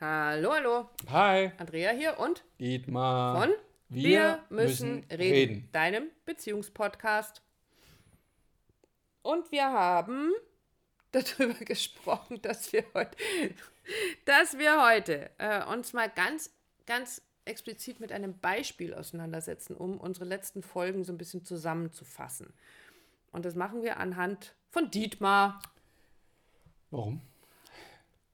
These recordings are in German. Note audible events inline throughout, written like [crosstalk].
Hallo, hallo. Hi, Andrea hier und Dietmar. von Wir, müssen, reden, deinem Beziehungspodcast. Und wir haben [laughs] darüber gesprochen, dass wir heute, [laughs] dass wir heute äh, uns mal ganz, ganz explizit mit einem Beispiel auseinandersetzen, um unsere letzten Folgen so ein bisschen zusammenzufassen. Und das machen wir anhand von Dietmar. Warum?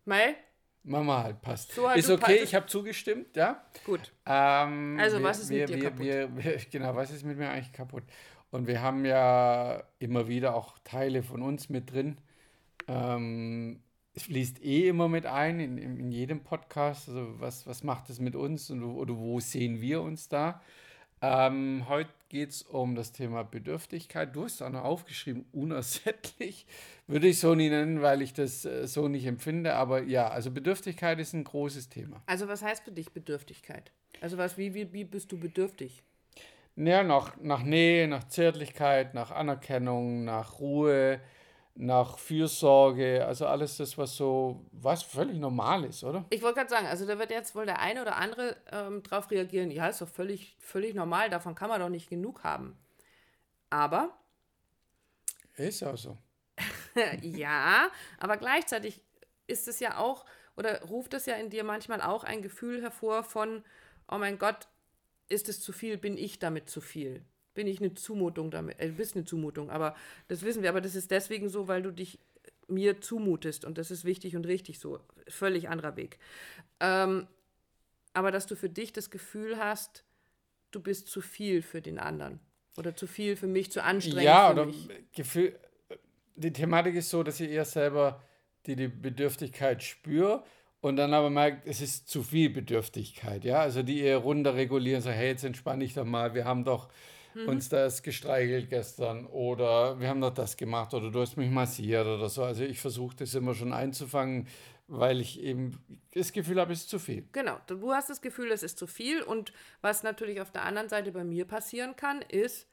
Mai, Mama halt passt. So halt, ist okay, passt- ich habe zugestimmt, ja. gut. Ähm, Also, was ist mit wir, dir wir, kaputt? Wir, wir, [laughs] genau, was ist mit mir eigentlich kaputt? Und wir haben ja immer wieder auch Teile von uns mit drin. Ähm, es fließt eh immer mit ein in, in, in jedem Podcast. Also was, was macht es mit uns und, wo- oder wo sehen wir uns da? Ähm, heute geht es um das Thema Bedürftigkeit. Du hast auch noch aufgeschrieben, unersättlich. Würde ich so nie nennen, weil ich das äh, so nicht empfinde. Aber ja, also Bedürftigkeit ist ein großes Thema. Also, was heißt für dich Bedürftigkeit? Also, was, wie, wie, wie bist du bedürftig? Ja, nach, nach Nähe, nach Zärtlichkeit, nach Anerkennung, nach Ruhe, nach Fürsorge, also alles das, was so, was völlig normal ist, oder? Ich wollte gerade sagen, also da wird jetzt wohl der eine oder andere ähm, drauf reagieren, ja, ist doch völlig, völlig normal, davon kann man doch nicht genug haben. Aber, Ist auch so. [laughs] ja, aber gleichzeitig ist es ja auch, oder ruft es ja in dir manchmal auch ein Gefühl hervor von, oh mein Gott, ist es zu viel, bin ich damit zu viel? Bin ich eine Zumutung damit? Äh, du bist eine Zumutung, aber das wissen wir, aber das ist deswegen so, weil du dich mir zumutest und das ist wichtig und richtig so. Völlig anderer Weg. Ähm, aber dass du für dich das Gefühl hast, du bist zu viel für den anderen. Oder zu viel für mich, zu anstrengend Ja, oder mich. Gefühl, die Thematik ist so, dass ich eher selber die, die Bedürftigkeit spüre und dann aber merkt, es ist zu viel Bedürftigkeit, ja, also die eher runter regulieren, so, hey, jetzt entspann dich doch mal, wir haben doch Mhm. uns das gestreichelt gestern oder wir haben doch das gemacht oder du hast mich massiert oder so, also ich versuche das immer schon einzufangen, weil ich eben das Gefühl habe, es ist zu viel. Genau, du hast das Gefühl, es ist zu viel. Und was natürlich auf der anderen Seite bei mir passieren kann, ist,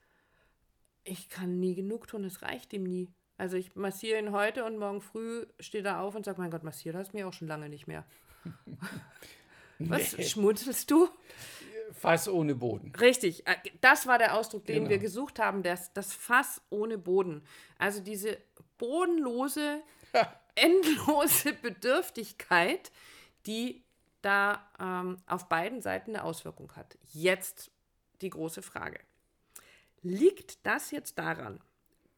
ich kann nie genug tun, es reicht ihm nie. Also ich massiere ihn heute und morgen früh steht er auf und sagt, mein Gott, massiert hast du mir auch schon lange nicht mehr. [laughs] Was, Nee. schmunzelst du? Fass ohne Boden. Richtig, äh, das war der Ausdruck, den Genau. wir gesucht haben, das, das Fass ohne Boden. Also diese bodenlose, endlose [laughs] Bedürftigkeit, die da ähm, auf beiden Seiten eine Auswirkung hat. Jetzt die große Frage. Liegt das jetzt daran,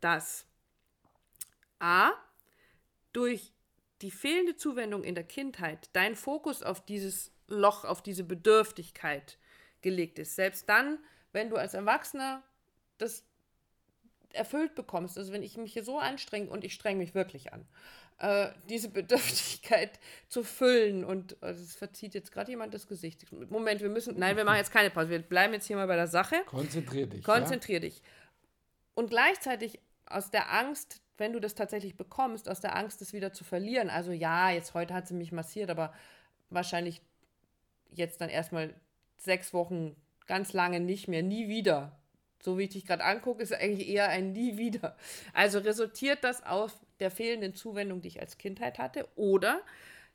dass A, durch die fehlende Zuwendung in der Kindheit dein Fokus auf dieses Loch, auf diese Bedürftigkeit gelegt ist. Selbst dann, wenn du als Erwachsener das erfüllt bekommst, also wenn ich mich hier so anstrenge und ich strenge mich wirklich an, äh, diese [laughs] Bedürftigkeit zu füllen und äh, es verzieht jetzt gerade jemand das Gesicht. Moment, wir müssen, nein, wir machen jetzt keine Pause, wir bleiben jetzt hier mal bei der Sache. Konzentrier dich. Konzentrier dich. Und gleichzeitig aus der Angst, wenn du das tatsächlich bekommst, aus der Angst, das wieder zu verlieren. Also ja, jetzt heute hat sie mich massiert, aber wahrscheinlich jetzt dann erstmal sechs Wochen ganz lange nicht mehr, nie wieder. So wie ich dich gerade angucke, ist eigentlich eher ein nie wieder. Also resultiert das aus der fehlenden Zuwendung, die ich als Kindheit hatte? Oder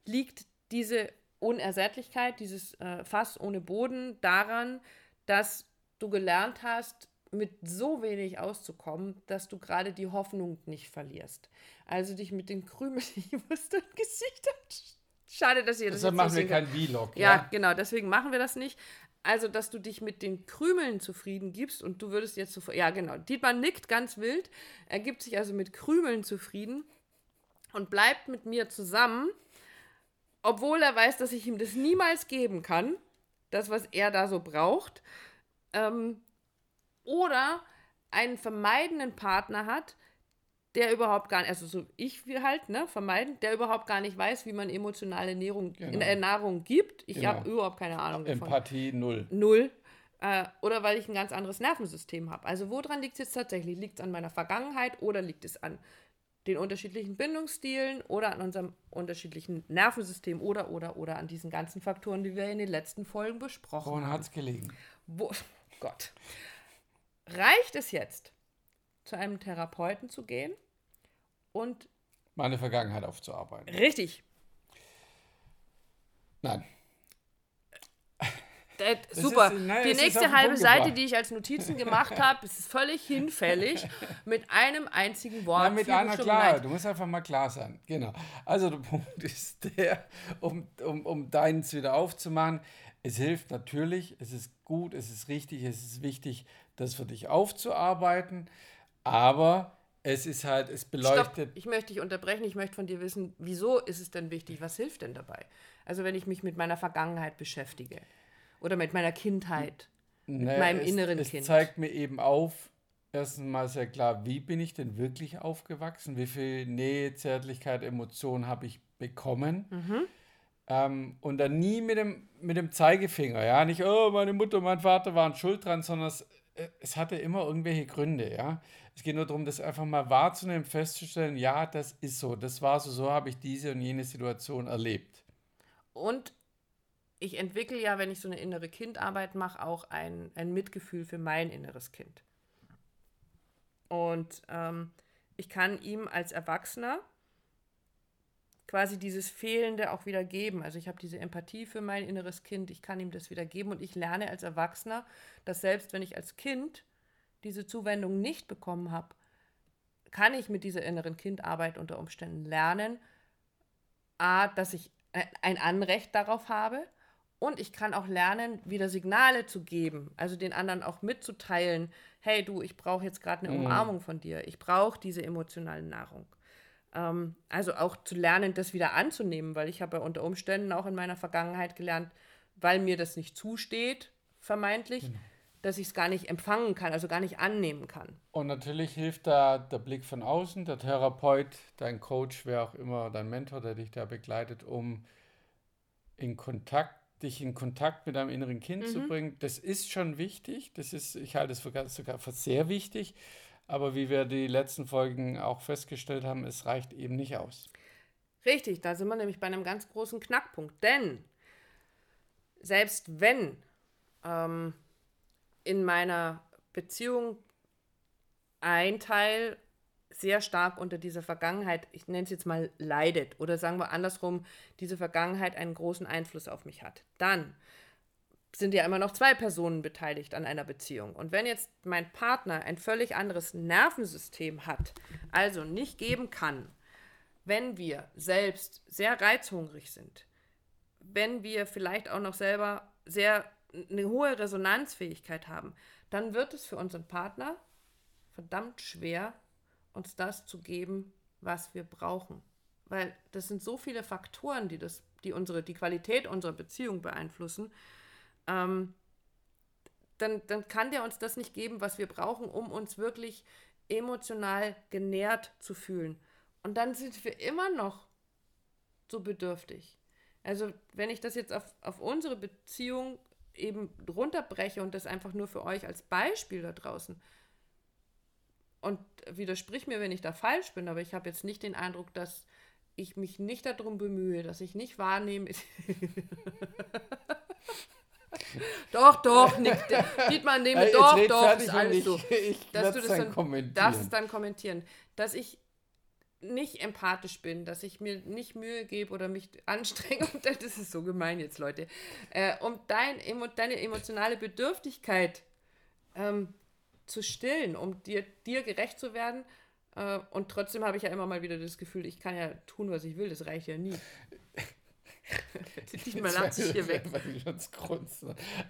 liegt diese Unersättlichkeit, dieses äh, Fass ohne Boden daran, dass du gelernt hast, mit so wenig auszukommen, dass du gerade die Hoffnung nicht verlierst. Also dich mit den Krümeln, [laughs] ich wusste ein Gesicht. Schade, dass ihr das Deshalb jetzt machen nicht wir kein Vlog. Ja, genau, deswegen machen wir das nicht. Also, dass du dich mit den Krümeln zufrieden gibst und du würdest jetzt sofort, ja genau, Dietmar nickt ganz wild, er gibt sich also mit Krümeln zufrieden und bleibt mit mir zusammen, obwohl er weiß, dass ich ihm das niemals geben kann, das, was er da so braucht. Ähm, oder einen vermeidenden Partner hat, der überhaupt gar nicht, also so ich will halt, ne, vermeiden, der überhaupt gar nicht weiß, wie man emotionale Ernährung, Genau. äh, Nahrung gibt. Ich Genau. habe überhaupt keine Ahnung davon. Empathie null. Null. Äh, oder weil ich ein ganz anderes Nervensystem habe. Also woran liegt es jetzt tatsächlich? Liegt es an meiner Vergangenheit oder liegt es an den unterschiedlichen Bindungsstilen oder an unserem unterschiedlichen Nervensystem oder, oder, oder an diesen ganzen Faktoren, die wir in den letzten Folgen besprochen Woran haben? hat es gelegen? Wo, [laughs] Gott. Reicht es jetzt, zu einem Therapeuten zu gehen und Meine Vergangenheit aufzuarbeiten. richtig, Nein. [laughs] Das super. ist- nein, die nächste halbe Seite, die ich als Notizen gemacht habe, ist völlig hinfällig [laughs] mit einem einzigen Wort. Ja, mit einer klar, du musst einfach mal klar sein. Genau. Also der Punkt ist der, um, um, um deins wieder aufzumachen, es hilft natürlich, es ist gut, es ist richtig, es ist wichtig, das für dich aufzuarbeiten, aber es ist halt, es Stopp, beleuchtet. ich möchte dich unterbrechen. Ich möchte von dir wissen, wieso ist es denn wichtig? Was hilft denn dabei? Also wenn ich mich mit meiner Vergangenheit beschäftige oder mit meiner Kindheit, Ne, meinem es, inneren es Kind. zeigt mir eben auf, erstens mal sehr klar, wie bin ich denn wirklich aufgewachsen, wie viel Nähe, Zärtlichkeit, Emotion habe ich bekommen. Mhm. Ähm, und dann nie mit dem, mit dem Zeigefinger, ja, nicht, oh, meine Mutter, mein Vater waren schuld dran, sondern es, es hatte immer irgendwelche Gründe, ja. Es geht nur darum, das einfach mal wahrzunehmen, festzustellen, ja, das ist so, das war so, so habe ich diese und jene Situation erlebt. Und ich entwickle ja, wenn ich so eine innere Kindarbeit mache, auch ein, ein Mitgefühl für mein inneres Kind. Und ähm, ich kann ihm als Erwachsener quasi dieses Fehlende auch wieder geben. Also ich habe diese Empathie für mein inneres Kind, ich kann ihm das wieder geben und ich lerne als Erwachsener, dass selbst wenn ich als Kind diese Zuwendung nicht bekommen habe, kann ich mit dieser inneren Kindarbeit unter Umständen lernen, a, dass ich ein- ein Anrecht darauf habe und ich kann auch lernen, wieder Signale zu geben, also den anderen auch mitzuteilen, hey du, ich brauche jetzt gerade eine Umarmung von dir, ich brauche diese emotionale Nahrung. Ähm, also auch zu lernen, das wieder anzunehmen, weil ich habe ja unter Umständen auch in meiner Vergangenheit gelernt, weil mir das nicht zusteht, vermeintlich, dass ich es gar nicht empfangen kann, also gar nicht annehmen kann. Und natürlich hilft da der Blick von außen, der Therapeut, dein Coach, wer auch immer, dein Mentor, der dich da begleitet, um in Kontakt, dich in Kontakt mit deinem inneren Kind zu bringen. Das ist schon wichtig. Das ist, ich halte es sogar für sehr wichtig. Aber wie wir die letzten Folgen auch festgestellt haben, es reicht eben nicht aus. Richtig, da sind wir nämlich bei einem ganz großen Knackpunkt. Denn selbst wenn ähm, in meiner Beziehung ein Teil sehr stark unter dieser Vergangenheit, ich nenne es jetzt mal, leidet oder sagen wir andersrum, diese Vergangenheit einen großen Einfluss auf mich hat, dann sind ja immer noch zwei Personen beteiligt an einer Beziehung. Und wenn jetzt mein Partner ein völlig anderes Nervensystem hat, also nicht geben kann, wenn wir selbst sehr reizhungrig sind, wenn wir vielleicht auch noch selber sehr eine hohe Resonanzfähigkeit haben, dann wird es für unseren Partner verdammt schwer, uns das zu geben, was wir brauchen. Weil das sind so viele Faktoren, die, das, die, unsere, die Qualität unserer Beziehung beeinflussen. Ähm, dann, dann kann der uns das nicht geben, was wir brauchen, um uns wirklich emotional genährt zu fühlen. Und dann sind wir immer noch so bedürftig. Also wenn ich das jetzt auf, auf unsere Beziehung eben runterbreche und das einfach nur für euch als Beispiel da draußen. Und widersprich mir, wenn ich da falsch bin, aber ich habe jetzt nicht den Eindruck, dass ich mich nicht darum bemühe, dass ich nicht wahrnehme. [laughs] doch, doch, Nick, Dietmar, nehme, Ey, jetzt doch, doch, ist alles ich- so. [laughs] ich dass du das dann kommentieren. es dann kommentieren, dass ich nicht empathisch bin, dass ich mir nicht Mühe gebe oder mich anstrenge, [laughs] das ist so gemein jetzt, Leute, äh, um dein, deine emotionale Bedürftigkeit ähm, zu stillen, um dir, dir gerecht zu werden. Äh, und trotzdem habe ich ja immer mal wieder das Gefühl, ich kann ja tun, was ich will, das reicht ja nie. Dietmar lacht sich hier weg.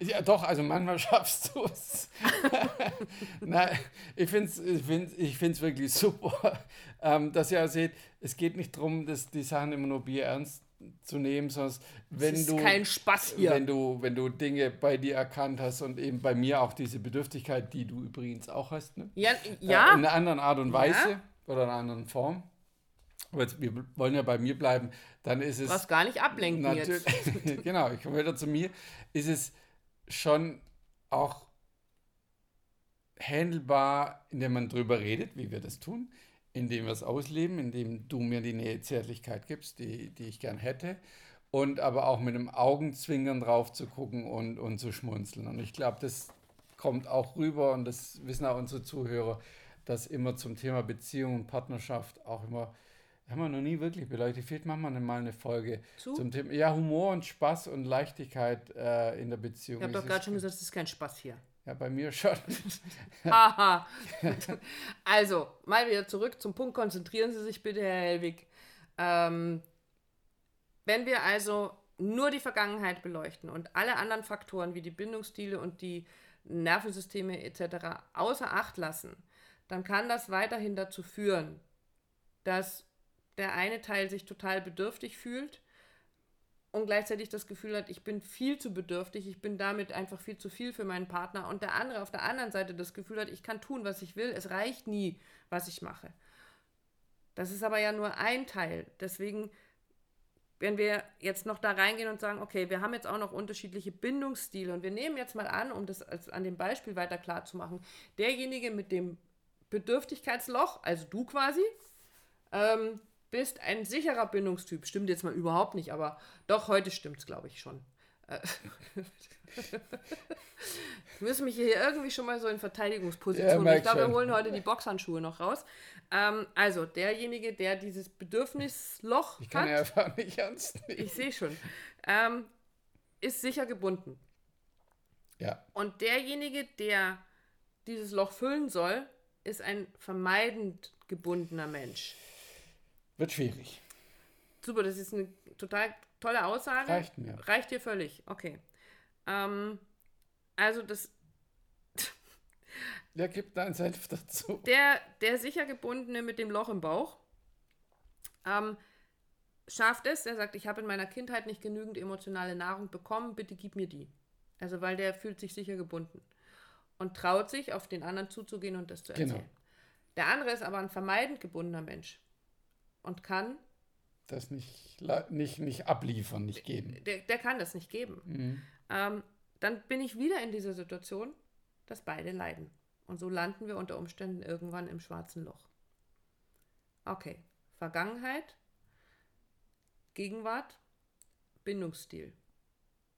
Ja, doch, also manchmal [laughs] schaffst du es. [laughs] Nein, ich finde es ich find's, ich find's wirklich super, ähm, dass ihr auch seht, es geht nicht darum, dass die Sachen immer nur Bier ernst zu nehmen, sondern wenn ist du, kein Spaß hier. wenn du, wenn du Dinge bei dir erkannt hast und eben bei mir auch diese Bedürftigkeit, die du übrigens auch hast, ne? Ja, Äh, ja in einer anderen Art und Weise Ja. oder in einer anderen Form. Aber jetzt, wir wollen ja bei mir bleiben, dann ist es. was gar nicht ablenken jetzt. [laughs] Genau, ich komme wieder zu mir, ist es schon auch handelbar, indem man drüber redet, wie wir das tun, indem wir es ausleben, indem du mir die Nähe Zärtlichkeit gibst, die, die ich gern hätte, und aber auch mit einem Augenzwinkern drauf zu gucken und, und zu schmunzeln. Und ich glaube, das kommt auch rüber und das wissen auch unsere Zuhörer, dass immer zum Thema Beziehung und Partnerschaft auch immer haben wir noch nie wirklich beleuchtet. Vielleicht machen wir mal eine Folge Zu? zum Thema. Ja, Humor und Spaß und Leichtigkeit äh, in der Beziehung. Ich habe doch gerade schon gesagt, es ist kein Spaß hier. Ja, bei mir schon. [laughs] Haha. also, mal wieder zurück zum Punkt. Konzentrieren Sie sich bitte, Herr Helwig. Ähm, wenn wir also nur die Vergangenheit beleuchten und alle anderen Faktoren wie die Bindungsstile und die Nervensysteme etc. außer Acht lassen, dann kann das weiterhin dazu führen, dass der eine Teil sich total bedürftig fühlt und gleichzeitig das Gefühl hat, ich bin viel zu bedürftig, ich bin damit einfach viel zu viel für meinen Partner und der andere auf der anderen Seite das Gefühl hat, ich kann tun, was ich will, es reicht nie, was ich mache. Das ist aber ja nur ein Teil. Deswegen, wenn wir jetzt noch da reingehen und sagen, okay, wir haben jetzt auch noch unterschiedliche Bindungsstile und wir nehmen jetzt mal an, um das als, an dem Beispiel weiter klar zu machen, derjenige mit dem Bedürftigkeitsloch, also du quasi, ähm, bist ein sicherer Bindungstyp. Stimmt jetzt mal überhaupt nicht, aber doch, heute stimmt es, glaube ich, schon. Äh, [laughs] Ich müssen mich hier irgendwie schon mal so in Ja, Verteidigungsposition. merk ich glaube, wir holen heute die Boxhandschuhe noch raus. Ähm, also, derjenige, der dieses Bedürfnisloch Ich kann hat, ja einfach nicht ernst nehmen. ich sehe schon, ähm, ist sicher gebunden. Ja, Und derjenige, der dieses Loch füllen soll, ist ein vermeidend gebundener Mensch. Wird schwierig. Super, das ist eine total tolle Aussage. Reicht mir. Reicht dir völlig, okay. Ähm, also das, [laughs] Ja, gib deinen Senf dazu. der, der sicher gebundene mit dem Loch im Bauch ähm, schafft es, er sagt, ich habe in meiner Kindheit nicht genügend emotionale Nahrung bekommen, bitte gib mir die. Also weil der fühlt sich sicher gebunden und traut sich, auf den anderen zuzugehen und das zu Genau. erzählen. Der andere ist aber ein vermeidend gebundener Mensch und kann, Das nicht, nicht, nicht abliefern, nicht geben. der, der kann das nicht geben. Mhm. ähm, dann bin ich wieder in dieser Situation, dass beide leiden. Und so landen wir unter Umständen irgendwann im schwarzen Loch. Okay, Vergangenheit, Gegenwart, Bindungsstil.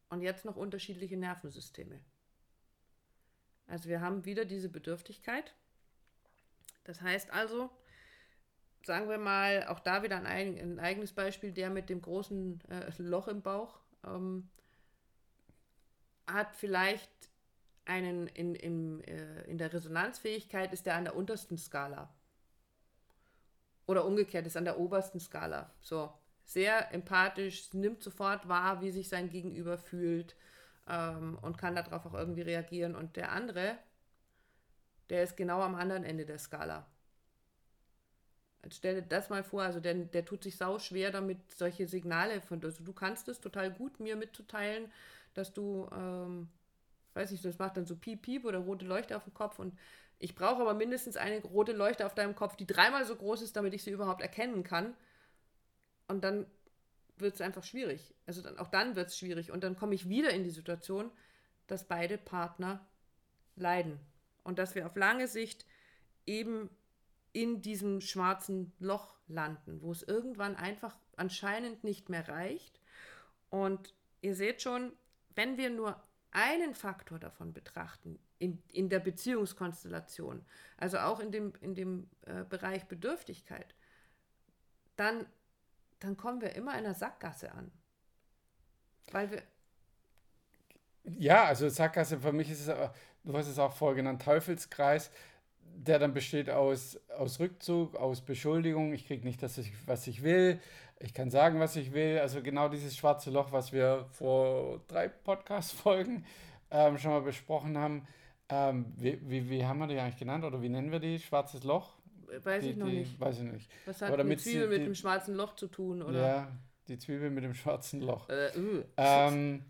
Und jetzt noch unterschiedliche Nervensysteme. Also wir haben wieder diese Bedürftigkeit. Das heißt also, sagen wir mal, auch da wieder ein, ein eigenes Beispiel, der mit dem großen äh, Loch im Bauch. Ähm, hat vielleicht einen in, im, äh, in der Resonanzfähigkeit ist er an der untersten Skala. Oder umgekehrt ist an der obersten Skala. So, sehr empathisch, nimmt sofort wahr, wie sich sein Gegenüber fühlt ähm, und kann darauf auch irgendwie reagieren. Und der andere, der ist genau am anderen Ende der Skala. Jetzt stell dir das mal vor, also der, der tut sich sau schwer damit, solche Signale von, also du kannst es total gut mir mitzuteilen, dass du, ähm, weiß nicht, das macht dann so piep, piep oder rote Leuchte auf dem Kopf und ich brauche aber mindestens eine rote Leuchte auf deinem Kopf, die dreimal so groß ist, damit ich sie überhaupt erkennen kann. Und dann wird es einfach schwierig. Also dann, auch dann wird es schwierig. Und dann komme ich wieder in die Situation, dass beide Partner leiden. Und dass wir auf lange Sicht eben in diesem schwarzen Loch landen, wo es irgendwann einfach anscheinend nicht mehr reicht. Und ihr seht schon, wenn wir nur einen Faktor davon betrachten, in, in der Beziehungskonstellation, also auch in dem, in dem äh, Bereich Bedürftigkeit, dann, dann kommen wir immer in einer Sackgasse an. Weil wir, Ja, also Sackgasse für mich ist es, aber- du hast es auch vorher genannt, Teufelskreis, der dann besteht aus, aus Rückzug, aus Beschuldigung, ich kriege nicht das, was ich will, ich kann sagen, was ich will, also genau dieses schwarze Loch, was wir vor drei Podcast-Folgen ähm, schon mal besprochen haben. Ähm, wie, wie, wie haben wir die eigentlich genannt oder wie nennen wir die? Schwarzes Loch? weiß die, ich noch die, nicht, Weiß ich nicht. was hat eine Zwiebel mit die- dem schwarzen Loch zu tun? Oder? Ja, die Zwiebel mit dem schwarzen Loch. Äh, uh. Ähm,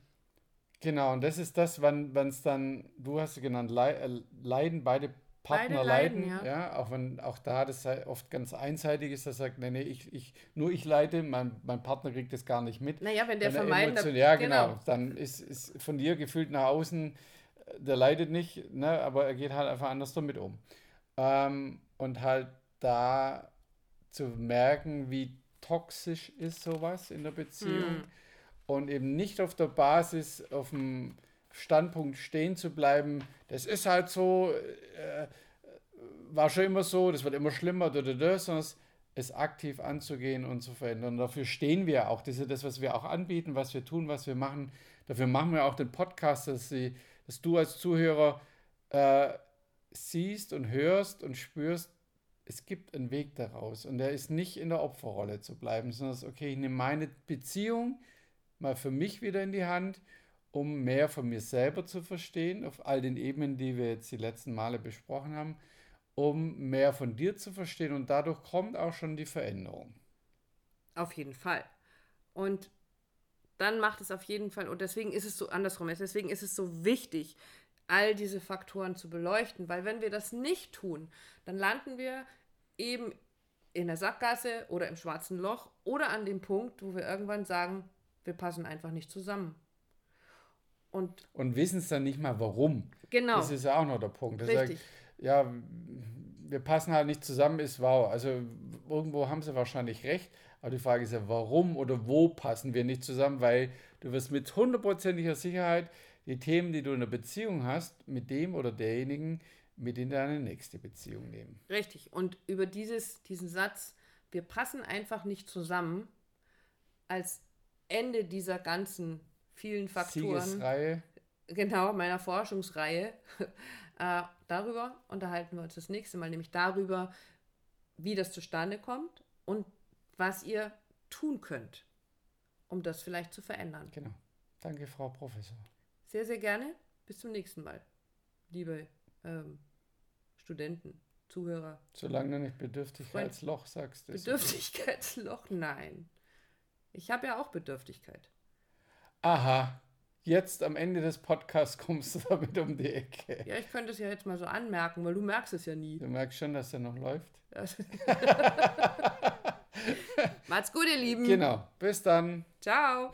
genau, und das ist das, wann es dann, du hast es genannt, äh, leiden, beide Partner leiden, leiden, ja. ja. auch wenn auch da das oft ganz einseitig ist, dass er sagt, nee, nee, ich, ich, nur ich leide, mein, mein Partner kriegt das gar nicht mit. naja, wenn der er emotion- ja, genau. Dann ist, ist von dir gefühlt nach außen, äh, der leidet nicht, ne, aber er geht halt einfach anders damit um. Ähm, und halt da zu merken, wie toxisch ist sowas in der Beziehung Hm. und eben nicht auf der Basis, auf dem Standpunkt stehen zu bleiben, das ist halt so, äh, war schon immer so, das wird immer schlimmer, sondern es es aktiv anzugehen und zu verändern. Dafür stehen wir auch. Das ist das, was wir auch anbieten, was wir tun, was wir machen. Dafür machen wir auch den Podcast, dass, sie, dass du als Zuhörer äh, siehst und hörst und spürst, es gibt einen Weg daraus. Und der ist nicht in der Opferrolle zu bleiben, sondern okay, ich nehme meine Beziehung mal für mich wieder in die Hand, um mehr von mir selber zu verstehen, auf all den Ebenen, die wir jetzt die letzten Male besprochen haben, um mehr von dir zu verstehen. Und dadurch kommt auch schon die Veränderung. Auf jeden Fall. Und dann macht es auf jeden Fall, und deswegen ist es so andersrum, deswegen ist es so wichtig, all diese Faktoren zu beleuchten, weil wenn wir das nicht tun, dann landen wir eben in der Sackgasse oder im schwarzen Loch oder an dem Punkt, wo wir irgendwann sagen, wir passen einfach nicht zusammen. Und, und wissen es dann nicht mal warum. Genau. Das ist ja auch noch der Punkt. Das Richtig. Sagt, ja, wir passen halt nicht zusammen, ist wow. Also irgendwo haben sie wahrscheinlich recht. Aber die Frage ist ja, warum oder wo passen wir nicht zusammen? Weil du wirst mit hundertprozentiger Sicherheit die Themen, die du in der Beziehung hast, mit dem oder derjenigen mit in deine nächste Beziehung nehmen. Richtig. Und über dieses, diesen Satz, wir passen einfach nicht zusammen, als Ende dieser ganzen vielen Faktoren. Siegesreihe. Genau, meiner Forschungsreihe. [laughs] äh, darüber unterhalten wir uns das nächste Mal, nämlich darüber, wie das zustande kommt und was ihr tun könnt, um das vielleicht zu verändern. Genau. Danke, Frau Professor. Sehr, sehr gerne. Bis zum nächsten Mal, liebe ähm, Studenten, Zuhörer. Solange du nicht Bedürftigkeitsloch sagst. Bedürftigkeitsloch, nein. Ich habe ja auch Bedürftigkeit. Aha, jetzt am Ende des Podcasts [laughs] kommst du damit um die Ecke. Ja, ich könnte es ja jetzt mal so anmerken, weil du merkst es ja nie. Du merkst schon, dass er noch läuft. [laughs] [laughs] Macht's gut, ihr Lieben. Genau. Bis dann. Ciao.